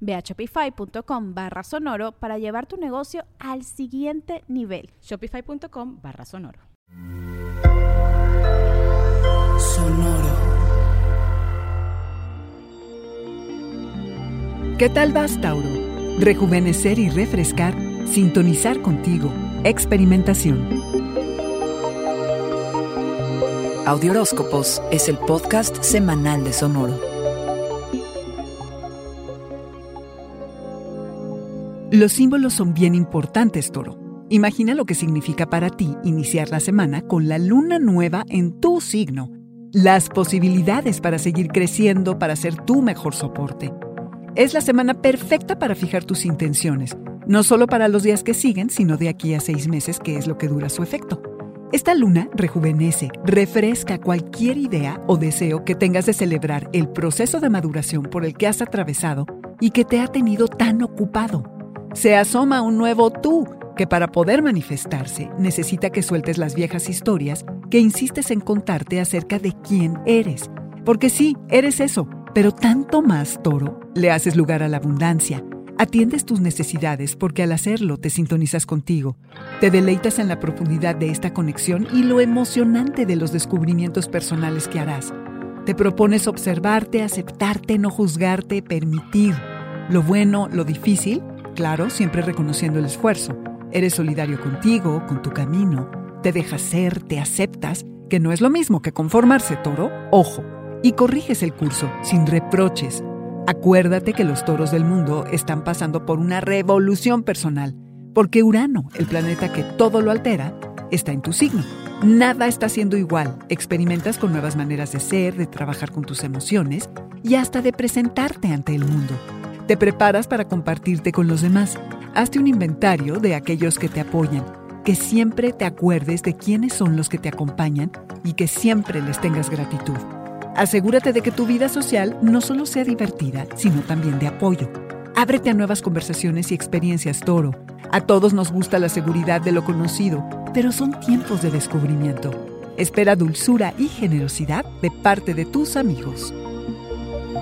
Ve a shopify.com barra sonoro para llevar tu negocio al siguiente nivel. Shopify.com barra sonoro. Sonoro. ¿Qué tal vas, Tauro? Rejuvenecer y refrescar, sintonizar contigo. Experimentación. Audioróscopos es el podcast semanal de Sonoro. Los símbolos son bien importantes, Toro. Imagina lo que significa para ti iniciar la semana con la luna nueva en tu signo. Las posibilidades para seguir creciendo, para ser tu mejor soporte. Es la semana perfecta para fijar tus intenciones, no solo para los días que siguen, sino de aquí a seis meses, que es lo que dura su efecto. Esta luna rejuvenece, refresca cualquier idea o deseo que tengas de celebrar el proceso de maduración por el que has atravesado y que te ha tenido tan ocupado se asoma un nuevo tú que para poder manifestarse necesita que sueltes las viejas historias que insistes en contarte acerca de quién eres. Porque sí, eres eso, pero tanto más, toro, le haces lugar a la abundancia. Atiendes tus necesidades porque al hacerlo te sintonizas contigo. Te deleitas en la profundidad de esta conexión y lo emocionante de los descubrimientos personales que harás. Te propones observarte, aceptarte, no juzgarte, permitir lo bueno, lo difícil Claro, siempre reconociendo el esfuerzo. Eres solidario contigo, con tu camino. Te dejas ser, te aceptas, que no es lo mismo que conformarse, toro. Ojo. Y corriges el curso, sin reproches. Acuérdate que los toros del mundo están pasando por una revolución personal, porque Urano, el planeta que todo lo altera, está en tu signo. Nada está siendo igual. Experimentas con nuevas maneras de ser, de trabajar con tus emociones y hasta de presentarte ante el mundo. Te preparas para compartirte con los demás. Hazte un inventario de aquellos que te apoyan, que siempre te acuerdes de quiénes son los que te acompañan y que siempre les tengas gratitud. Asegúrate de que tu vida social no solo sea divertida, sino también de apoyo. Ábrete a nuevas conversaciones y experiencias, Toro. A todos nos gusta la seguridad de lo conocido, pero son tiempos de descubrimiento. Espera dulzura y generosidad de parte de tus amigos.